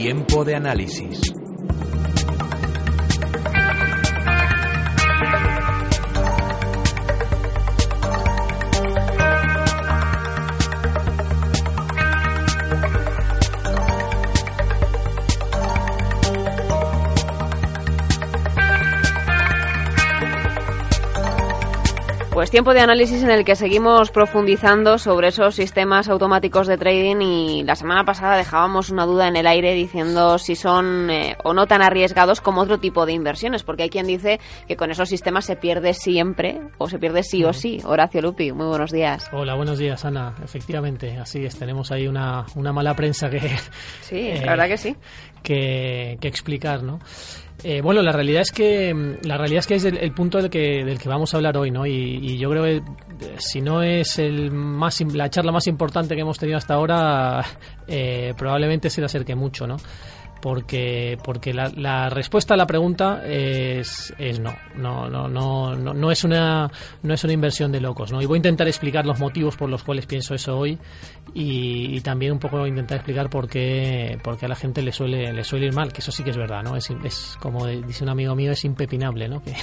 Tiempo de análisis. Pues tiempo de análisis en el que seguimos profundizando sobre esos sistemas automáticos de trading y la semana pasada dejábamos una duda en el aire diciendo si son eh, o no tan arriesgados como otro tipo de inversiones, porque hay quien dice que con esos sistemas se pierde siempre o se pierde sí o sí. Horacio Lupi, muy buenos días. Hola, buenos días Ana. Efectivamente, así es, tenemos ahí una, una mala prensa que... Sí, la verdad que sí. Que, que explicar, ¿no? Eh, bueno, la realidad es que la realidad es que es el, punto del que del que vamos a hablar hoy, ¿no? Y, yo creo que eh, si no es el más la charla más importante que hemos tenido hasta ahora, eh, probablemente se le acerque mucho, ¿no? Porque porque la, la, respuesta a la pregunta es, es no. No, no, no, no, no es una no es una inversión de locos, ¿no? Y voy a intentar explicar los motivos por los cuales pienso eso hoy y, también un poco intentar explicar por qué, por qué a la gente le suele le suele ir mal, que eso sí que es verdad, ¿no? Es, es como dice un amigo mío, es impepinable, ¿no? Que,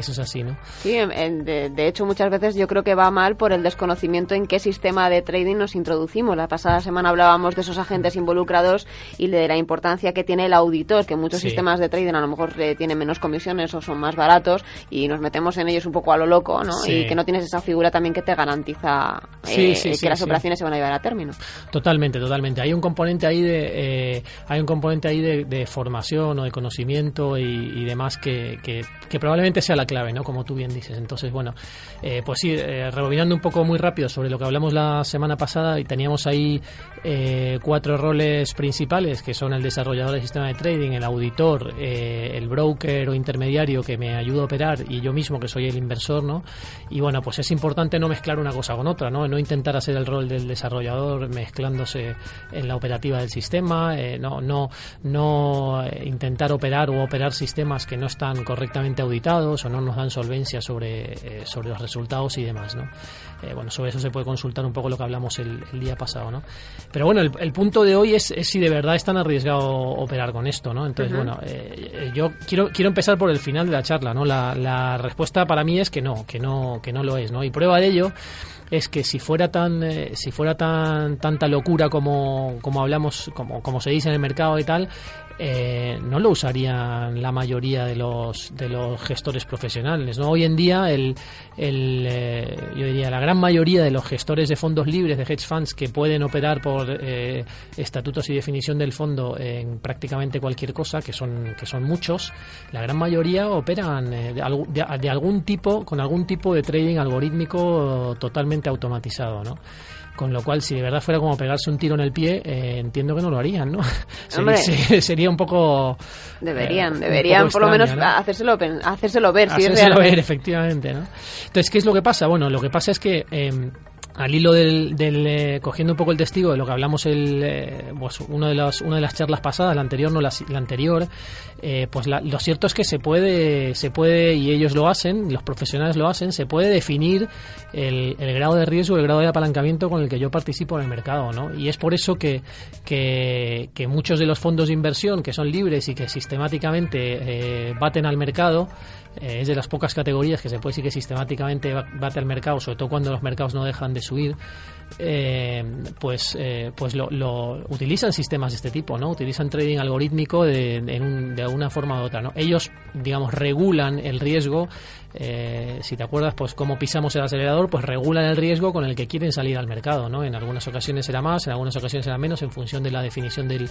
eso es así, ¿no? Sí, de hecho muchas veces yo creo que va mal por el desconocimiento en qué sistema de trading nos introducimos. La pasada semana hablábamos de esos agentes involucrados y de la importancia que tiene el auditor, que muchos sistemas de trading a lo mejor eh, tienen menos comisiones o son más baratos y nos metemos en ellos un poco a lo loco, ¿no? Y que no tienes esa figura también que te garantiza eh, que las operaciones se van a llevar a término. Totalmente, totalmente. Hay un componente ahí de eh, hay un componente ahí de, formación o de conocimiento y, demás que, que, probablemente sea la clave, ¿no? Como tú bien dices. Entonces, bueno, pues sí, rebobinando un poco muy rápido sobre lo que hablamos la semana pasada y teníamos ahí cuatro roles principales que son el desarrollo del sistema de trading, el auditor, eh, el broker o intermediario que me ayuda a operar y yo mismo que soy el inversor, ¿no? Y bueno, pues es importante no mezclar una cosa con otra, ¿no? No intentar hacer el rol del desarrollador mezclándose en la operativa del sistema, eh, no, no, no eh, intentar operar o operar sistemas que no están correctamente auditados o no nos dan solvencia sobre, sobre los resultados y demás, ¿no? Bueno, sobre eso se puede consultar un poco lo que hablamos el, día pasado, ¿no? Pero bueno, el, el punto de hoy es, es, si de verdad es tan arriesgado operar con esto, ¿no? Entonces, bueno, eh, yo quiero quiero empezar por el final de la charla, ¿no? La, la respuesta para mí es que no, que no, que no lo es, ¿no? Y prueba de ello es que si fuera tan eh, si fuera tan tanta locura como, como hablamos como, como se dice en el mercado y tal eh, no lo usarían la mayoría de los de los gestores profesionales no hoy en día el, el eh, yo diría la gran mayoría de los gestores de fondos libres de hedge funds que pueden operar por estatutos y definición del fondo en prácticamente cualquier cosa que son que son muchos la gran mayoría operan de, de algún tipo con algún tipo de trading algorítmico totalmente automatizado, ¿no? Con lo cual, si de verdad fuera como pegarse un tiro en el pie, eh, entiendo que no lo harían, ¿no? sería, un poco... Deberían, eh, deberían por lo menos hacérselo, hacérselo ver. Hacérselo ver, efectivamente, ¿no? Entonces, ¿qué es lo que pasa? Bueno, lo que pasa es que... Em, al hilo del, eh, cogiendo un poco el testigo de lo que hablamos el eh, pues uno de las una de las charlas pasadas la anterior no la, anterior eh, pues lo cierto es que se puede se puede y ellos lo hacen los profesionales lo hacen se puede definir el, grado de riesgo el grado de apalancamiento con el que yo participo en el mercado no y es por eso que que, que muchos de los fondos de inversión que son libres y que sistemáticamente baten al mercado eh, es de las pocas categorías que se puede decir que sistemáticamente bate al mercado, sobre todo cuando los mercados no dejan de subir, eh, pues, eh, pues lo, utilizan sistemas de este tipo, ¿no? Utilizan trading algorítmico de, de, una forma u otra, ¿no? Ellos, digamos, regulan el riesgo. si te acuerdas, pues cómo pisamos el acelerador, pues regulan el riesgo con el que quieren salir al mercado, ¿no? En algunas ocasiones será más, en algunas ocasiones será menos, en función de la definición del,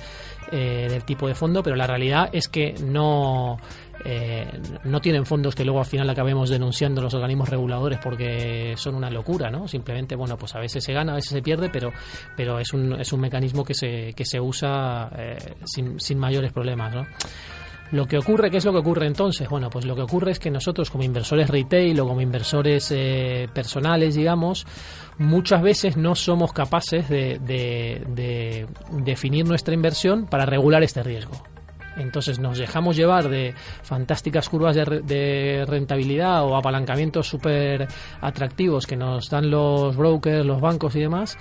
del tipo de fondo, pero la realidad es que no eh, no tienen fondos que luego al final acabemos denunciando los organismos reguladores porque son una locura, ¿no? Simplemente, bueno, pues a veces se gana, a veces se pierde, pero, pero es, un, es un mecanismo que se, que se usa eh, sin, sin mayores problemas, ¿no? Lo que ocurre, ¿qué es lo que ocurre entonces? Bueno, pues lo que ocurre es que nosotros como inversores retail o como inversores eh, personales, digamos, muchas veces no somos capaces de, de, definir nuestra inversión para regular este riesgo. Entonces nos dejamos llevar de fantásticas curvas de, rentabilidad o apalancamientos súper atractivos que nos dan los brokers, los bancos y demás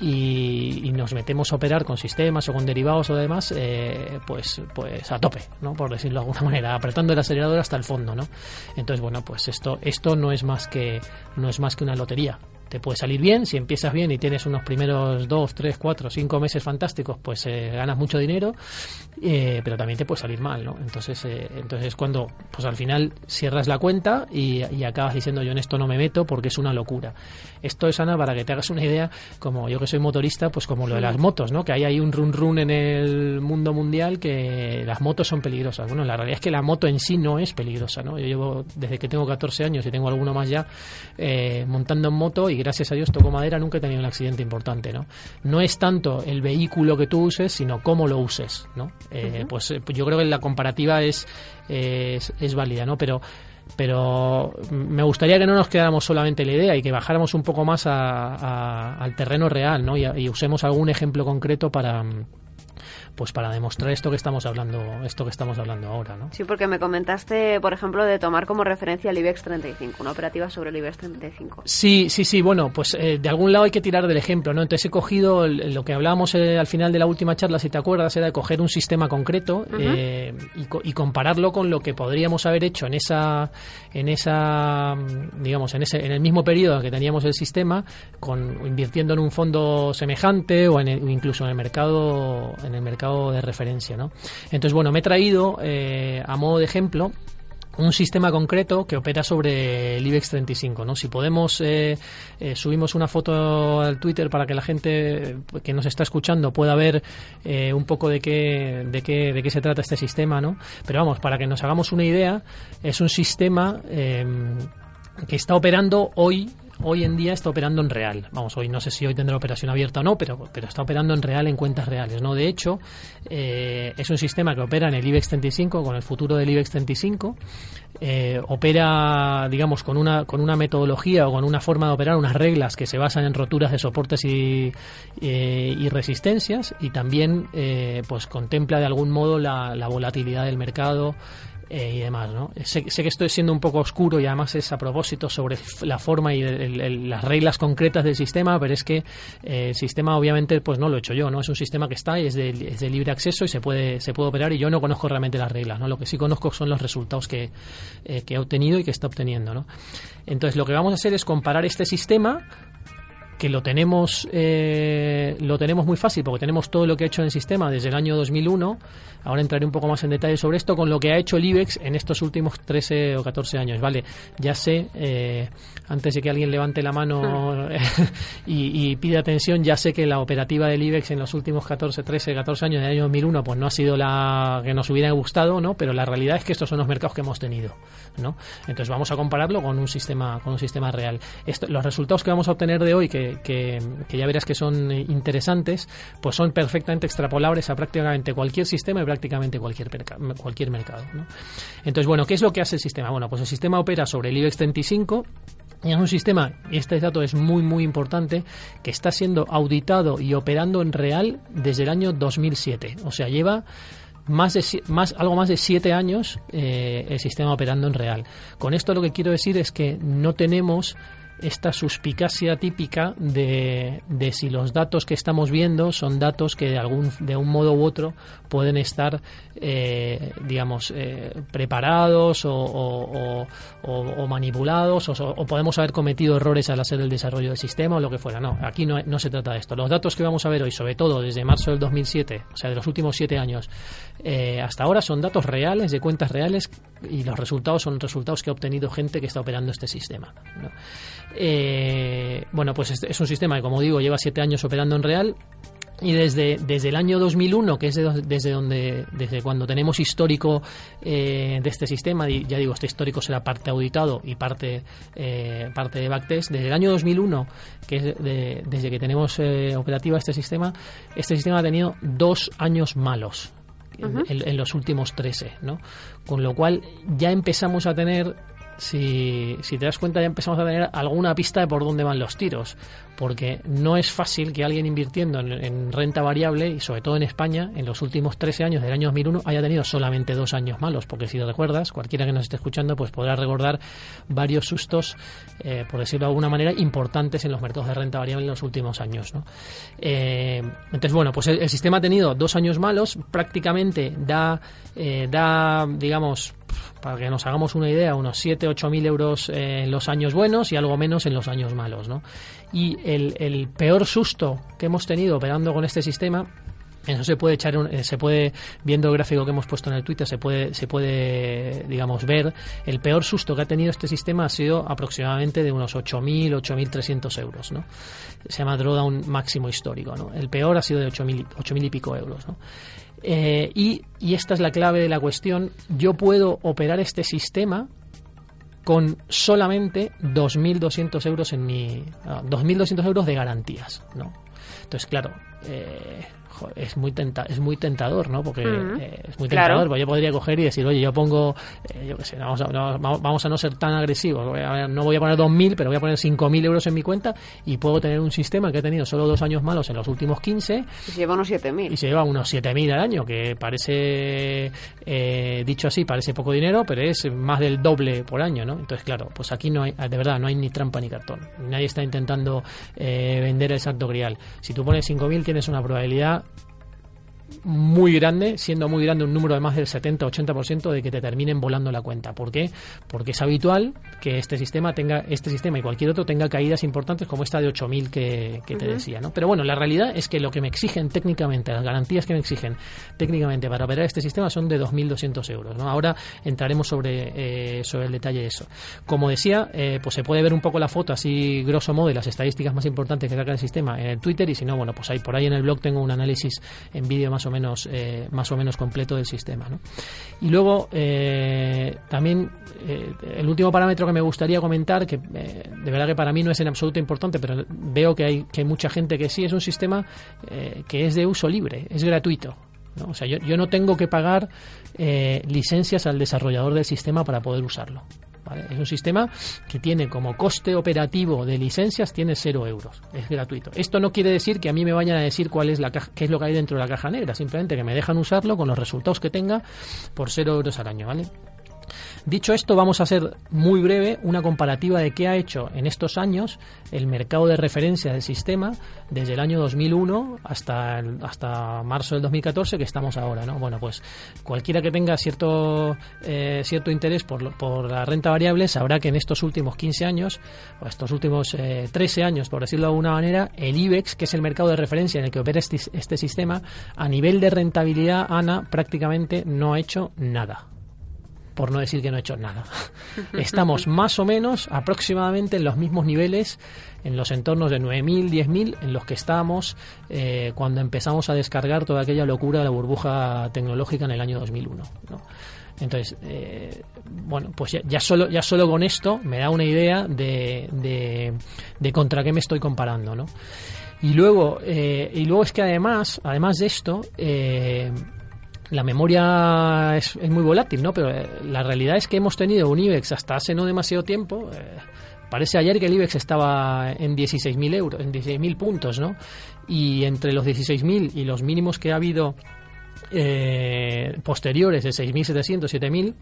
y, nos metemos a operar con sistemas o con derivados o demás, eh, pues, pues a tope, ¿no? Por decirlo de alguna manera, apretando el acelerador hasta el fondo, ¿no? Entonces, bueno, pues esto, esto no es más que, no es más que una lotería te puede salir bien, si empiezas bien y tienes unos primeros dos, tres, cuatro, cinco meses fantásticos, pues eh, ganas mucho dinero, eh, pero también te puede salir mal, ¿no? Entonces, eh, entonces cuando, pues al final cierras la cuenta y, acabas diciendo yo en esto no me meto porque es una locura. Esto es, Ana, para que te hagas una idea, como yo que soy motorista, pues como lo de las motos, ¿no? Que hay ahí un run run en el mundo mundial que las motos son peligrosas. Bueno, la realidad es que la moto en sí no es peligrosa, ¿no? Yo llevo desde que tengo 14 años y tengo alguno más ya montando en moto y gracias a Dios toco madera, nunca he tenido un accidente importante, ¿no? No es tanto el vehículo que tú uses, sino cómo lo uses, ¿no? Eh, pues, eh, yo creo que la comparativa es, es, válida, ¿no? Pero pero me gustaría que no nos quedáramos solamente en la idea y que bajáramos un poco más al terreno real, ¿no? y usemos algún ejemplo concreto para, pues para demostrar esto que estamos hablando esto que estamos hablando ahora ¿no? sí porque me comentaste por ejemplo de tomar como referencia el IBEX 35 una operativa sobre el IBEX 35 sí sí sí bueno pues eh, de algún lado hay que tirar del ejemplo no entonces he cogido lo que hablábamos eh, al final de la última charla si te acuerdas era de coger un sistema concreto eh, y, compararlo con lo que podríamos haber hecho en esa en esa digamos en ese en el mismo periodo que teníamos el sistema con invirtiendo en un fondo semejante o, en incluso en el mercado en el mercado de referencia. ¿no? Entonces, bueno, me he traído eh, a modo de ejemplo un sistema concreto que opera sobre el IBEX 35. ¿no? Si podemos, eh, eh, subimos una foto al Twitter para que la gente que nos está escuchando pueda ver un poco de qué, de, qué, de qué se trata este sistema. ¿no? Pero vamos, para que nos hagamos una idea, es un sistema que está operando hoy hoy en día está operando en real. Vamos, hoy no sé si hoy tendrá operación abierta o no, pero, pero está operando en real en cuentas reales. ¿no? De hecho, eh, es un sistema que opera en el IBEX 35, con el futuro del IBEX 35. Eh, opera, digamos, con una, con una metodología o con una forma de operar, unas reglas que se basan en roturas de soportes y, eh, y resistencias y también pues contempla de algún modo la, la volatilidad del mercado eh, y demás, ¿no? Sé, que estoy siendo un poco oscuro y además es a propósito sobre la forma y las reglas concretas del sistema, pero es que eh, el sistema obviamente pues no lo he hecho yo, ¿no? Es un sistema que está y es de, libre acceso y se puede, se puede operar y yo no conozco realmente las reglas, ¿no? Lo que sí conozco son los resultados que, eh, que he obtenido y que está obteniendo, ¿no? Entonces lo que vamos a hacer es comparar este sistema que lo tenemos eh, lo tenemos muy fácil porque tenemos todo lo que ha hecho en el sistema desde el año 2001 ahora entraré un poco más en detalle sobre esto con lo que ha hecho el IBEX en estos últimos 13 o 14 años vale ya sé eh, antes de que alguien levante la mano y, y, pida atención ya sé que la operativa del IBEX en los últimos 14 13 14 años del año 2001 pues no ha sido la que nos hubiera gustado no pero la realidad es que estos son los mercados que hemos tenido no entonces vamos a compararlo con un sistema con un sistema real. Los resultados que vamos a obtener de hoy que que, ya verás que son interesantes, pues son perfectamente extrapolables a prácticamente cualquier sistema y prácticamente cualquier, cualquier mercado. Entonces, bueno, ¿qué es lo que hace el sistema? Bueno, pues el sistema opera sobre el IBEX 35 y es un sistema, y este dato es muy muy importante, que está siendo auditado y operando en real desde el año 2007. O sea, lleva más de, más, algo más de siete años eh, el sistema operando en real. Con esto lo que quiero decir es que no tenemos esta suspicacia típica de, de, si los datos que estamos viendo son datos que de algún de un modo u otro pueden estar eh, digamos eh, preparados o, o, manipulados o, podemos haber cometido errores al hacer el desarrollo del sistema o lo que fuera no aquí no, no se trata de esto los datos que vamos a ver hoy sobre todo desde marzo del 2007 o sea de los últimos siete años eh, hasta ahora son datos reales de cuentas reales y los resultados son resultados que ha obtenido gente que está operando este sistema. Eh, bueno, pues es, un sistema que, como digo, lleva siete años operando en real y desde, desde el año 2001, que es desde donde desde cuando tenemos histórico eh, de este sistema, y ya digo, este histórico será parte auditado y parte eh, parte de backtest, desde el año 2001, que es desde que tenemos operativa este sistema, este sistema ha tenido dos años malos. en, en, los últimos 13, ¿no? Con lo cual ya empezamos a tener si, si te das cuenta, ya empezamos a tener alguna pista de por dónde van los tiros. Porque no es fácil que alguien invirtiendo en, renta variable, y sobre todo en España, en los últimos 13 años del año 2001, haya tenido solamente dos años malos. Porque si lo recuerdas, cualquiera que nos esté escuchando, pues podrá recordar varios sustos, eh, por decirlo de alguna manera, importantes en los mercados de renta variable en los últimos años. Eh, entonces, bueno, pues el, sistema ha tenido dos años malos, prácticamente da, eh, da digamos, para que nos hagamos una idea, unos 7, 8 mil euros en los años buenos y algo menos en los años malos. ¿no? Y el, peor susto que hemos tenido operando con este sistema eso se puede echar, eh, se puede, viendo el gráfico que hemos puesto en el Twitter, se puede, se puede, digamos, ver. El peor susto que ha tenido este sistema ha sido aproximadamente de unos 8.000, 8.300 euros, ¿no? Se llama drawdown máximo histórico, ¿no? El peor ha sido de 8.000, 8.000 y pico euros, ¿no? Eh, y, y esta es la clave de la cuestión. Yo puedo operar este sistema con solamente 2.200 euros en mi 2.200 ah, euros de garantías, ¿no? Entonces, claro, eh, es muy tenta, es muy tentador, ¿no? Porque eh, es muy tentador. Pues yo podría coger y decir, oye, yo pongo, eh, yo qué sé, vamos a, no, vamos a no ser tan agresivos. no voy a poner 2.000, pero voy a poner 5.000 euros en mi cuenta y puedo tener un sistema que ha tenido solo dos años malos en los últimos 15. Y se lleva unos 7.000. Y se lleva unos 7.000 al año, que parece, eh, dicho así, parece poco dinero, pero es más del doble por año, ¿no? Entonces, claro, pues aquí no hay, de verdad, no hay ni trampa ni cartón. Nadie está intentando vender el santo grial. Si tú pones 5.000, tienes una probabilidad muy grande, siendo muy grande un número de más del 70-80% de que te terminen volando la cuenta. ¿Por qué? Porque es habitual que este sistema tenga este sistema y cualquier otro tenga caídas importantes como esta de 8000 que, que te decía, ¿no? Pero bueno, la realidad es que lo que me exigen técnicamente, las garantías que me exigen técnicamente para operar este sistema son de 2200 euros, ¿no? Ahora entraremos sobre eh, sobre el detalle de eso. Como decía, eh, pues se puede ver un poco la foto así grosso modo de las estadísticas más importantes que saca el sistema en el Twitter y si no, bueno, pues ahí por ahí en el blog tengo un análisis en vídeo más o menos eh, más o menos completo del sistema. Y luego eh, también eh, el último parámetro que me gustaría comentar, que de verdad que para mí no es en absoluto importante, pero veo que hay, que hay mucha gente que sí, es un sistema que es de uso libre, es gratuito. O sea, yo, yo, no tengo que pagar licencias al desarrollador del sistema para poder usarlo. Es un sistema que tiene como coste operativo de licencias tiene cero euros, es gratuito. Esto no quiere decir que a mí me vayan a decir cuál es la qué es lo que hay dentro de la caja negra, simplemente que me dejan usarlo con los resultados que tenga por cero euros al año, ¿vale? Dicho esto, vamos a hacer muy breve una comparativa de qué ha hecho en estos años el mercado de referencia del sistema desde el año 2001 hasta, hasta marzo del 2014 que estamos ahora. ¿no? Bueno, pues cualquiera que tenga cierto, eh, cierto interés por, por la renta variable sabrá que en estos últimos 15 años, o estos últimos 13 eh, años, por decirlo de alguna manera, el IBEX, que es el mercado de referencia en el que opera este, este sistema, a nivel de rentabilidad, ANA prácticamente no ha hecho nada por no decir que no he hecho nada. Estamos más o menos aproximadamente en los mismos niveles, en los entornos de 9.000, 10.000, en los que estábamos eh, cuando empezamos a descargar toda aquella locura de la burbuja tecnológica en el año 2001. Entonces, eh, bueno, pues ya, solo, ya solo con esto me da una idea de, de, contra qué me estoy comparando, ¿no? Y luego, eh, y luego es que además, además de esto, la memoria es, muy volátil, ¿no? Pero eh, la realidad es que hemos tenido un IBEX hasta hace no demasiado tiempo. Eh, parece ayer que el IBEX estaba en 16.000 euros, en 16.000 puntos, ¿no? Y entre los 16.000 y los mínimos que ha habido eh, posteriores de 6.700, 7.000,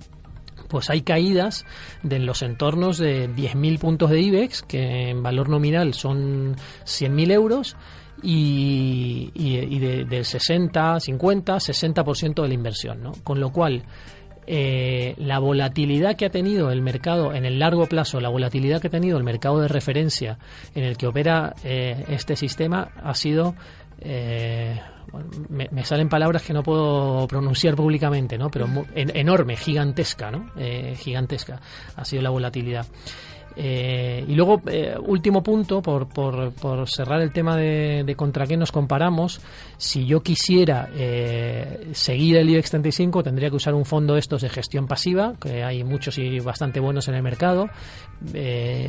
pues hay caídas de los entornos de 10.000 puntos de IBEX, que en valor nominal son 100.000 euros, y, y, de, del 60, 50, 60% de la inversión. ¿no? Con lo cual, eh, la volatilidad que ha tenido el mercado en el largo plazo, la volatilidad que ha tenido el mercado de referencia en el que opera eh, este sistema ha sido eh, me, salen palabras que no puedo pronunciar públicamente, ¿no? Pero enorme, gigantesca, ¿no? gigantesca ha sido la volatilidad. Eh, y luego, eh, último punto, por, por, cerrar el tema de, contra qué nos comparamos, si yo quisiera eh, seguir el IBEX 35, tendría que usar un fondo de estos de gestión pasiva, que hay muchos y bastante buenos en el mercado.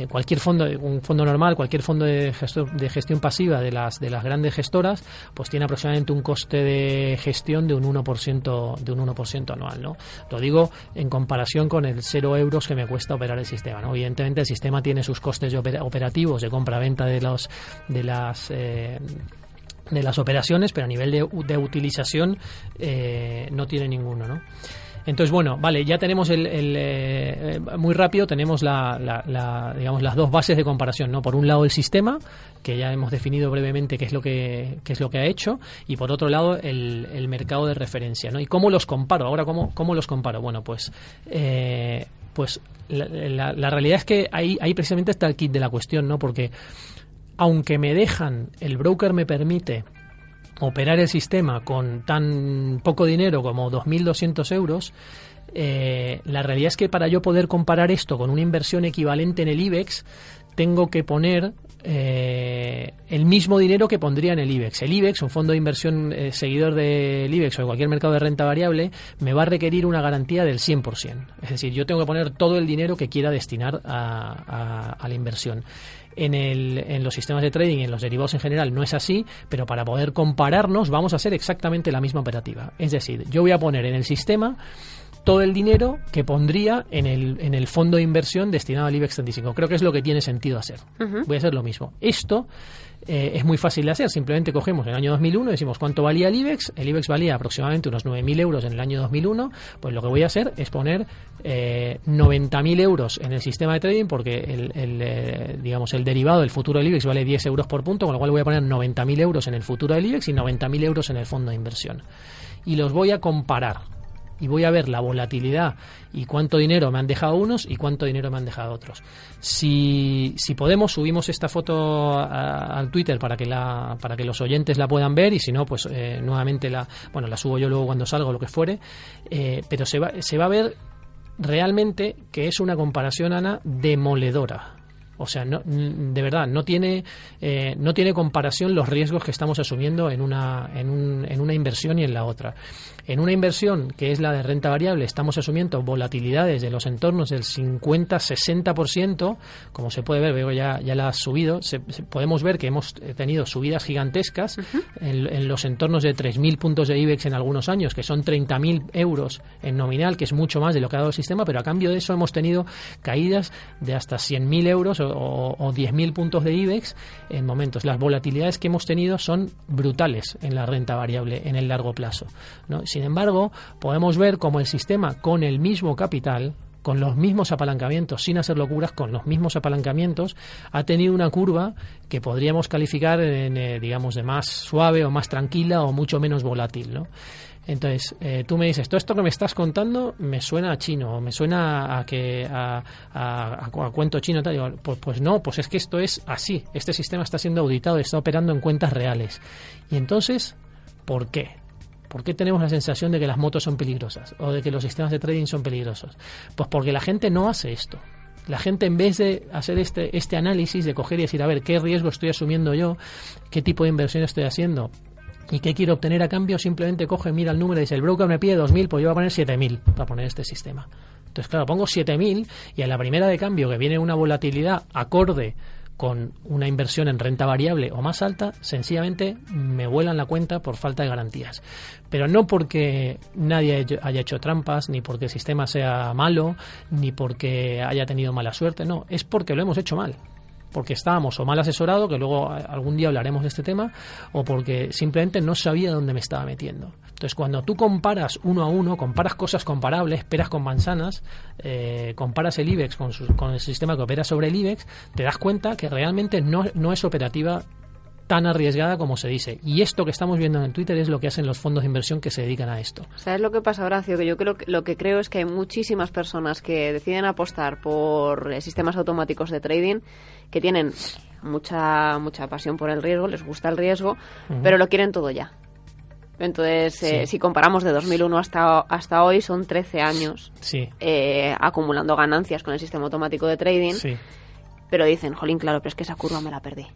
Cualquier fondo, un fondo normal, cualquier fondo de, gestor, de gestión pasiva de las, de las grandes gestoras, pues tiene aproximadamente un coste de gestión de un 1%, de un 1% anual. ¿no? Lo digo en comparación con el 0 euros que me cuesta operar el sistema. ¿no? Evidentemente, sistema tiene sus costes operativos de compra-venta de, los, de las. Eh, de las operaciones, pero a nivel de, utilización eh, no tiene ninguno, ¿no? Entonces, bueno, vale, ya tenemos el, eh, muy rápido, tenemos la, digamos, las dos bases de comparación, ¿no? Por un lado el sistema, que ya hemos definido brevemente qué es lo que, qué es lo que ha hecho, y por otro lado el, el mercado de referencia, ¿no? ¿Y cómo los comparo? Ahora, ¿cómo, cómo los comparo? Bueno, pues, pues la, realidad es que ahí, ahí precisamente está el kit de la cuestión, ¿no? Porque aunque me dejan, el broker me permite operar el sistema con tan poco dinero como 2.200 euros, eh, la realidad es que para yo poder comparar esto con una inversión equivalente en el IBEX, tengo que poner eh, el mismo dinero que pondría en el IBEX. El IBEX, un fondo de inversión eh, seguidor del IBEX o de cualquier mercado de renta variable, me va a requerir una garantía del 100%. Es decir, yo tengo que poner todo el dinero que quiera destinar a, la inversión en, en los sistemas de trading en los derivados en general no es así, pero para poder compararnos vamos a hacer exactamente la misma operativa. Es decir, yo voy a poner en el sistema todo el dinero que pondría en el, en el fondo de inversión destinado al IBEX 35. Creo que es lo que tiene sentido hacer. Voy a hacer lo mismo. Esto eh, es muy fácil de hacer. Simplemente cogemos el año 2001 y decimos cuánto valía el IBEX. El IBEX valía aproximadamente unos 9.000 euros en el año 2001. Pues lo que voy a hacer es poner eh, 90.000 euros en el sistema de trading porque el, el eh, digamos, el derivado del futuro del IBEX vale 10 euros por punto, con lo cual voy a poner 90.000 euros en el futuro del IBEX y 90.000 euros en el fondo de inversión. Y los voy a comparar y voy a ver la volatilidad y cuánto dinero me han dejado unos y cuánto dinero me han dejado otros. Si, si podemos, subimos esta foto al Twitter para que, la, para que los oyentes la puedan ver y si no, pues eh, nuevamente la, bueno, la subo yo luego cuando salgo, lo que fuere, eh, pero se va, se va a ver realmente que es una comparación, Ana, demoledora. O sea, no, de verdad, no tiene, eh, no tiene comparación los riesgos que estamos asumiendo en una, en, un, en una inversión y en la otra. En una inversión que es la de renta variable, estamos asumiendo volatilidades de los entornos del 50-60%, como se puede ver, veo ya, ya la ha subido, podemos ver que hemos tenido subidas gigantescas en, los entornos de 3.000 puntos de IBEX en algunos años, que son 30.000 euros en nominal, que es mucho más de lo que ha dado el sistema, pero a cambio de eso hemos tenido caídas de hasta 100.000 euros o, o 10.000 puntos de IBEX en momentos. Las volatilidades que hemos tenido son brutales en la renta variable en el largo plazo. ¿no? Sin embargo, podemos ver cómo el sistema con el mismo capital, con los mismos apalancamientos, sin hacer locuras, con los mismos apalancamientos, ha tenido una curva que podríamos calificar, en, eh, digamos, de más suave o más tranquila o mucho menos volátil, ¿no? Entonces, eh, tú me dices, todo esto que me estás contando me suena a chino, o me suena a que a, a, a cuento chino. Tal. Digo, pues, pues, no, pues es que esto es así. Este sistema está siendo auditado, está operando en cuentas reales. Y entonces, ¿por qué? ¿Por qué tenemos la sensación de que las motos son peligrosas o de que los sistemas de trading son peligrosos? Pues porque la gente no hace esto. La gente en vez de hacer este, este análisis, de coger y decir, a ver, ¿qué riesgo estoy asumiendo yo? ¿Qué tipo de inversión estoy haciendo? ¿Y qué quiero obtener a cambio? Simplemente coge, mira el número y dice, el broker me pide 2.000, pues yo voy a poner 7.000 para poner este sistema. Entonces, claro, pongo 7.000 y a la primera de cambio que viene una volatilidad acorde con una inversión en renta variable o más alta, sencillamente me vuelan la cuenta por falta de garantías. Pero no porque nadie haya hecho trampas, ni porque el sistema sea malo, ni porque haya tenido mala suerte, no, es porque lo hemos hecho mal porque estábamos o mal asesorado, que luego algún día hablaremos de este tema, o porque simplemente no sabía dónde me estaba metiendo. Entonces, cuando tú comparas uno a uno, comparas cosas comparables, peras con manzanas, eh, comparas el IBEX con, con, el sistema que opera sobre el IBEX, te das cuenta que realmente no, no es operativa tan arriesgada como se dice. Y esto que estamos viendo en Twitter es lo que hacen los fondos de inversión que se dedican a esto. ¿Sabes lo que pasa, Horacio? Que yo creo que lo que creo es que hay muchísimas personas que deciden apostar por sistemas automáticos de trading que tienen mucha mucha pasión por el riesgo, les gusta el riesgo, pero lo quieren todo ya. Entonces, eh, si comparamos de 2001 hasta, hasta hoy, son 13 años sí. eh, acumulando ganancias con el sistema automático de trading. Sí pero dicen, jolín, claro, pero es que esa curva me la perdí.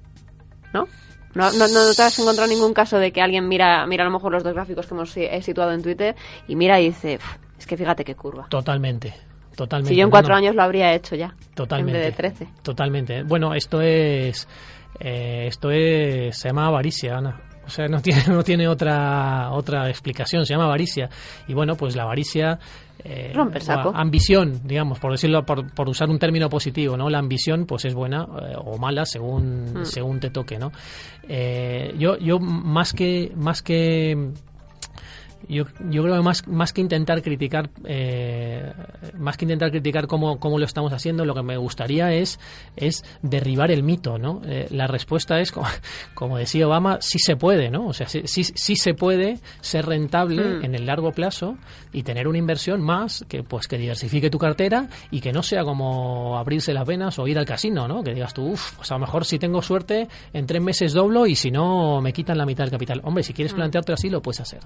¿No? No, no, no te has encontrado ningún caso de que alguien mira, mira a lo mejor los dos gráficos que hemos eh, situado en Twitter y mira y dice, es que fíjate qué curva. Totalmente. Totalmente. Si yo en cuatro años lo habría hecho ya. Totalmente. En vez de trece. Totalmente. Bueno, esto es. Eh, esto es. Se llama avaricia, Ana. O sea, no tiene, no tiene otra, otra explicación, se llama avaricia. Y bueno, pues la avaricia... Eh, Romper saco. ambición, digamos, por decirlo, por, por, usar un término positivo, ¿no? La ambición, pues es buena eh, o mala según, mm. según te toque, ¿no? Eh, yo, yo más que, más que yo, yo creo que más, más que intentar criticar eh, más que intentar criticar cómo, cómo, lo estamos haciendo lo que me gustaría es es derribar el mito no eh, la respuesta es como, decía Obama sí se puede no o sea sí, sí, se puede ser rentable mm. en el largo plazo y tener una inversión más que pues que diversifique tu cartera y que no sea como abrirse las venas o ir al casino no que digas tú uff pues a lo mejor si tengo suerte en tres meses doblo y si no me quitan la mitad del capital hombre si quieres mm. plantearte así lo puedes hacer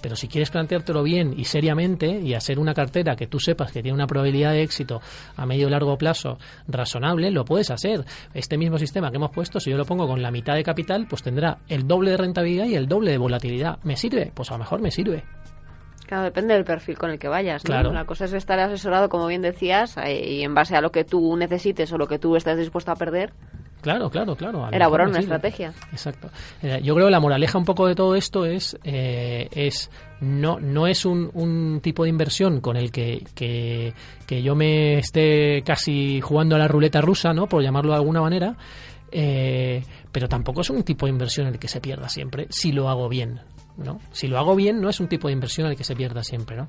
pero si quieres planteártelo bien y seriamente y hacer una cartera que tú sepas que tiene una probabilidad de éxito a medio o largo plazo razonable, lo puedes hacer. Este mismo sistema que hemos puesto, si yo lo pongo con la mitad de capital, pues tendrá el doble de rentabilidad y el doble de volatilidad. ¿Me sirve? Pues a lo mejor me sirve. Claro, depende del perfil con el que vayas. ¿no? Claro. La cosa es estar asesorado, como bien decías, eh, y en base a lo que tú necesites o lo que tú estás dispuesto a perder, Claro, claro, claro. Elaborar una estrategia. Exacto. Eh, yo creo que la moraleja un poco de todo esto es, eh, es no, no es un, un, tipo de inversión con el que, que, que, yo me esté casi jugando a la ruleta rusa, ¿no? Por llamarlo de alguna manera. Eh, pero tampoco es un tipo de inversión en el que se pierda siempre, si lo hago bien, ¿no? Si lo hago bien, no es un tipo de inversión en el que se pierda siempre, ¿no?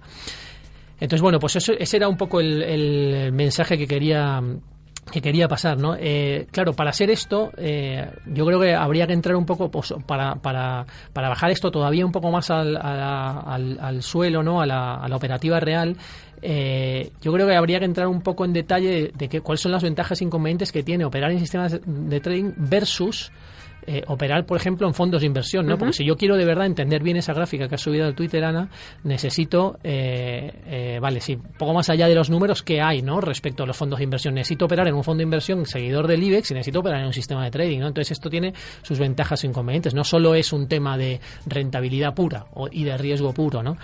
Entonces, bueno, pues eso, ese era un poco el, el mensaje que quería que quería pasar, ¿no? Eh, claro, para hacer esto, eh, yo creo que habría que entrar un poco, pues, para, para, para bajar esto todavía un poco más al, al, al suelo, ¿no? A la, la operativa real. Eh, yo creo que habría que entrar un poco en detalle de, que, cuáles son las ventajas e inconvenientes que tiene operar en sistemas de trading versus eh, operar, por ejemplo, en fondos de inversión, ¿no? Porque si yo quiero de verdad entender bien esa gráfica que ha subido al Twitter, Ana, necesito, eh, eh, vale, sí, poco más allá de los números que hay, ¿no? Respecto a los fondos de inversión. Necesito operar en un fondo de inversión seguidor del IBEX y necesito operar en un sistema de trading, ¿no? Entonces esto tiene sus ventajas e inconvenientes. No solo es un tema de rentabilidad pura y de riesgo puro, ¿no?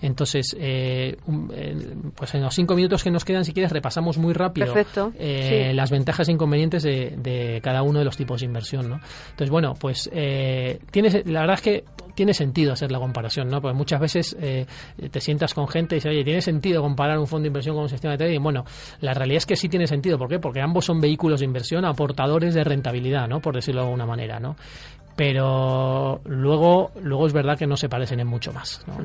Entonces, pues en los cinco minutos que nos quedan, si quieres, repasamos muy rápido las ventajas e inconvenientes de, de, cada uno de los tipos de inversión, ¿no? Entonces, bueno, pues eh, la verdad es que tiene sentido hacer la comparación, ¿no? Porque muchas veces eh, te sientas con gente y dices, oye, ¿tiene sentido comparar un fondo de inversión con un sistema de trading? Bueno, la realidad es que sí tiene sentido. ¿Por qué? Porque ambos son vehículos de inversión aportadores de rentabilidad, ¿no? Por decirlo de alguna manera, ¿no? pero luego luego es verdad que no se parecen en mucho más no,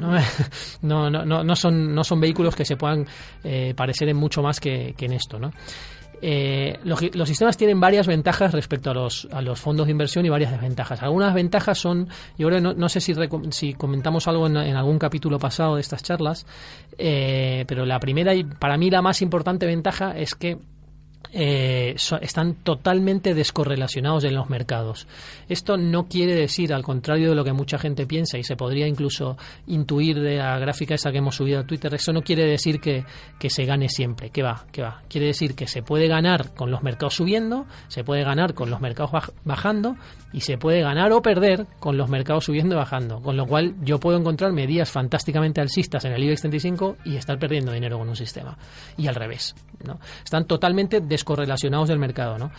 no, no, no son no son vehículos que se puedan eh, parecer en mucho más que, que en esto no eh, los, sistemas tienen varias ventajas respecto a los, a los fondos de inversión y varias desventajas. Algunas ventajas son, yo creo, no, no sé si, si comentamos algo en, algún capítulo pasado de estas charlas, eh, pero la primera y para mí la más importante ventaja es que eh, están totalmente descorrelacionados en los mercados. Esto no quiere decir, al contrario de lo que mucha gente piensa, y se podría incluso intuir de la gráfica esa que hemos subido a Twitter, eso no quiere decir que, que se gane siempre, que va, que va. Quiere decir que se puede ganar con los mercados subiendo, se puede ganar con los mercados bajando, y se puede ganar o perder con los mercados subiendo y bajando. Con lo cual yo puedo encontrar medidas fantásticamente alcistas en el IBEX 35 y estar perdiendo dinero con un sistema. Y al revés. ¿no? Están totalmente descorrelacionados del mercado. ¿no?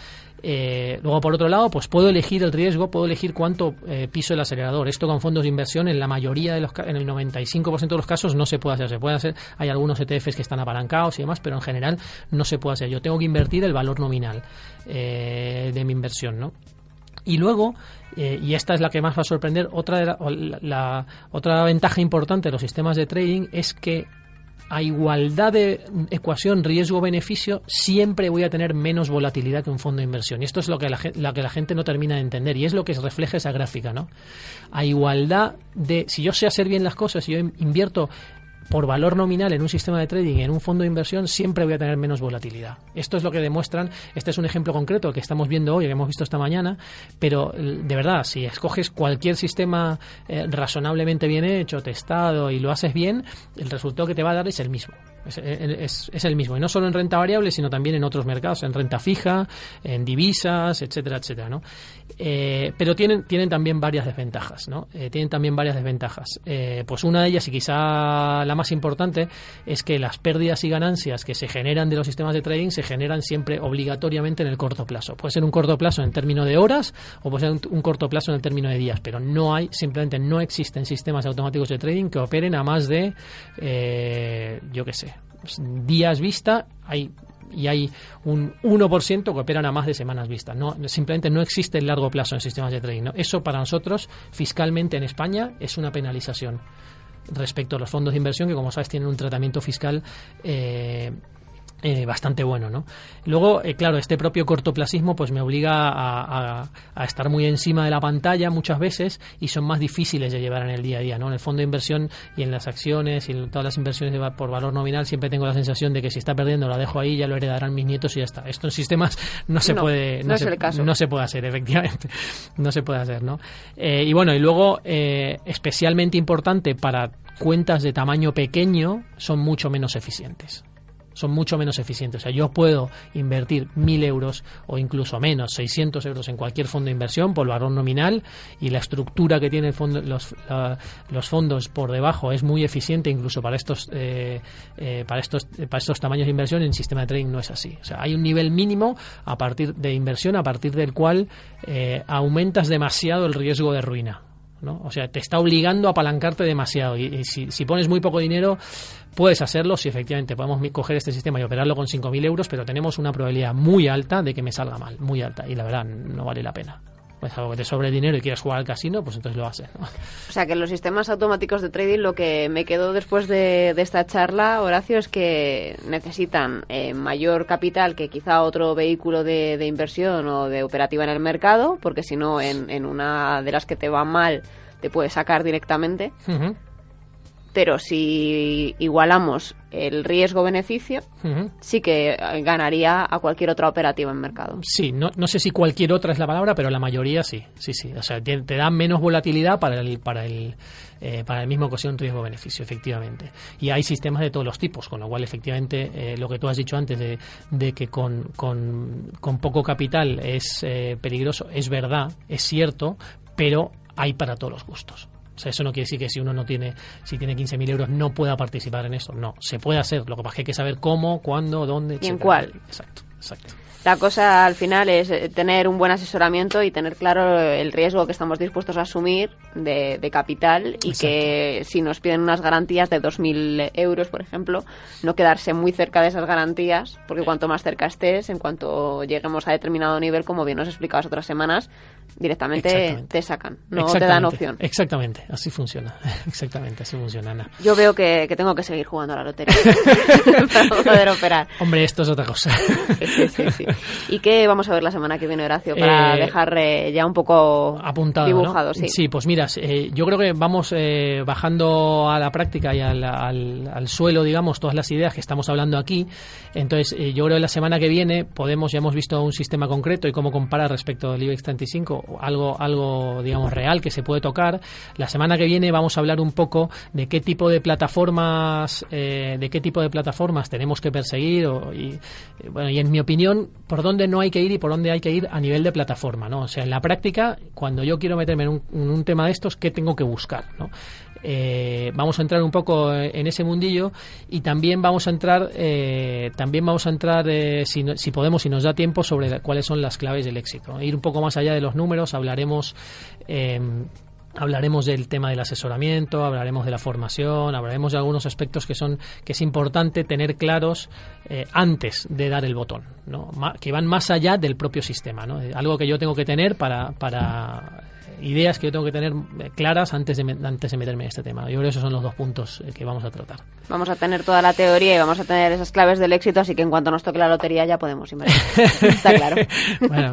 Eh, luego, por otro lado, pues puedo elegir el riesgo, puedo elegir cuánto eh, piso el acelerador. Esto con fondos de inversión, en la mayoría de los en el 95% de los casos no se puede hacer. Se puede hacer, hay algunos ETFs que están apalancados y demás, pero en general no se puede hacer. Yo tengo que invertir el valor nominal eh, de mi inversión, ¿no? Y luego, y esta es la que más va a sorprender, otra, la, otra ventaja importante de los sistemas de trading es que a igualdad de ecuación riesgo-beneficio, siempre voy a tener menos volatilidad que un fondo de inversión. Y esto es lo que la, que la gente no termina de entender y es lo que refleja esa gráfica. ¿no? A igualdad de, si yo sé hacer bien las cosas, si yo invierto por valor nominal en un sistema de trading, en un fondo de inversión, siempre voy a tener menos volatilidad. Esto es lo que demuestran, este es un ejemplo concreto que estamos viendo hoy, que hemos visto esta mañana, pero de verdad, si escoges cualquier sistema eh, razonablemente bien hecho, testado y lo haces bien, el resultado que te va a dar es el mismo Es, el mismo. Y no solo en renta variable, sino también en otros mercados, en renta fija, en divisas, etcétera, etcétera, ¿no? Eh, pero tienen, tienen también varias desventajas, ¿no? Eh, tienen también varias desventajas. Eh, pues una de ellas, y quizá la más importante, es que las pérdidas y ganancias que se generan de los sistemas de trading se generan siempre obligatoriamente en el corto plazo. Puede ser un corto plazo en términos de horas o puede ser un, un corto plazo en el término de días, pero no hay, simplemente no existen sistemas automáticos de trading que operen a más de, yo qué sé, días vista. Hay y hay un 1% que operan a más de semanas vistas. No, simplemente no existe el largo plazo en sistemas de trading. Eso para nosotros, fiscalmente en España, es una penalización respecto a los fondos de inversión que, como sabes, tienen un tratamiento fiscal eh, eh, bastante bueno, ¿no? Luego, eh, claro, este propio cortoplacismo pues me obliga a, estar muy encima de la pantalla muchas veces y son más difíciles de llevar en el día a día, ¿no? En el fondo de inversión y en las acciones y en todas las inversiones por valor nominal siempre tengo la sensación de que si está perdiendo la dejo ahí, ya lo heredarán mis nietos y ya está. Esto en sistemas no se puede... No, se, no se puede hacer, efectivamente. No se puede hacer, ¿no? Eh, y bueno, y luego, especialmente importante para cuentas de tamaño pequeño, son mucho menos eficientes son mucho menos eficientes. O sea, yo puedo invertir mil euros o incluso menos, 600 euros en cualquier fondo de inversión por valor nominal y la estructura que tienen los, los fondos por debajo es muy eficiente incluso para estos, eh, eh, para, estos, para estos tamaños de inversión. En sistema de trading no es así. O sea, hay un nivel mínimo a partir de inversión a partir del cual eh, aumentas demasiado el riesgo de ruina. ¿No? O sea, te está obligando a apalancarte demasiado. Y, si, si, pones muy poco dinero, Puedes hacerlo si efectivamente podemos coger este sistema y operarlo con 5.000 euros, pero tenemos una probabilidad muy alta de que me salga mal, muy alta, y la verdad no vale la pena pues algo que te sobre dinero y quieres jugar al casino, pues entonces lo haces. O sea que los sistemas automáticos de trading, lo que me quedó después de, esta charla, Horacio, es que necesitan eh, mayor capital que quizá otro vehículo de, inversión o de operativa en el mercado, porque si no, en, en, una de las que te va mal, te puedes sacar directamente pero si igualamos el riesgo-beneficio, sí que ganaría a cualquier otra operativa en mercado. Sí, no, no sé si cualquier otra es la palabra, pero la mayoría sí, sí, sí. O sea, te, da menos volatilidad para el, para el, eh, para el mismo ecuación riesgo-beneficio, efectivamente. Y hay sistemas de todos los tipos, con lo cual, efectivamente, eh, lo que tú has dicho antes de, de que con, con, con, poco capital es eh, peligroso, es verdad, es cierto, pero hay para todos los gustos. O sea, eso no quiere decir que si uno no tiene, si tiene 15.000 euros no pueda participar en eso. No, se puede hacer. Lo que pasa es que hay que saber cómo, cuándo, dónde, ¿Y en cuál? Exacto, exacto. La cosa al final es eh, tener un buen asesoramiento y tener claro el riesgo que estamos dispuestos a asumir de, capital y que si nos piden unas garantías de 2.000 euros, por ejemplo, no quedarse muy cerca de esas garantías, porque cuanto más cerca estés, en cuanto lleguemos a determinado nivel, como bien nos explicabas otras semanas, directamente te sacan, no te dan opción. Exactamente, así funciona. Exactamente, así funciona, Ana. Yo veo que, tengo que seguir jugando a la lotería para poder operar. Hombre, esto es otra cosa. sí, sí, sí. ¿Y qué vamos a ver la semana que viene, Horacio, para eh, dejar eh, ya un poco apuntado, dibujado? Sí. pues mira, eh, yo creo que vamos bajando a la práctica y al, al, suelo, digamos, todas las ideas que estamos hablando aquí. Entonces, yo creo que la semana que viene podemos, ya hemos visto un sistema concreto y cómo compara respecto al IBEX 35, algo, algo, digamos, real que se puede tocar. La semana que viene vamos a hablar un poco de qué tipo de plataformas, de qué tipo de plataformas tenemos que perseguir y, bueno, y en mi opinión, por dónde no hay que ir y por dónde hay que ir a nivel de plataforma, ¿no? O sea, en la práctica, cuando yo quiero meterme en un, tema de estos, ¿qué tengo que buscar, ¿no? Eh, vamos a entrar un poco en ese mundillo y también vamos a entrar eh, también vamos a entrar eh, si, si, podemos si nos da tiempo sobre cuáles son las claves del éxito ir un poco más allá de los números hablaremos Hablaremos del tema del asesoramiento, hablaremos de la formación, hablaremos de algunos aspectos que son que es importante tener claros eh, antes de dar el botón, ¿no? que van más allá del propio sistema, ¿no? algo que yo tengo que tener para, para ideas que yo tengo que tener eh, claras antes de, antes de meterme en este tema. Yo creo que esos son los dos puntos eh, que vamos a tratar. Vamos a tener toda la teoría y vamos a tener esas claves del éxito, así que en cuanto nos toque la lotería ya podemos invertir. Está claro. bueno,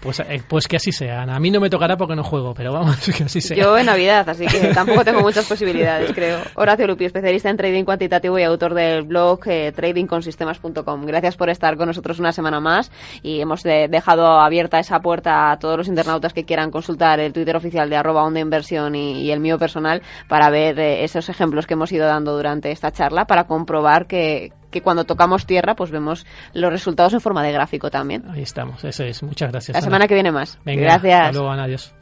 pues, eh, pues que así sea. A mí no me tocará porque no juego, pero vamos, que así sea. Yo en Navidad, así que tampoco tengo muchas posibilidades, creo. Horacio Lupi, especialista en trading cuantitativo y autor del blog tradingconsistemas.com. Gracias por estar con nosotros una semana más y hemos dejado abierta esa puerta a todos los internautas que quieran consultar el Twitter oficial de arroba onda inversión y, el mío personal para ver eh, esos ejemplos que hemos ido dando durante esta charla para comprobar que, que cuando tocamos tierra pues vemos los resultados en forma de gráfico también. Ahí estamos, eso es. Muchas gracias. La semana que viene más. Venga, gracias. Hasta luego, Ana, adiós.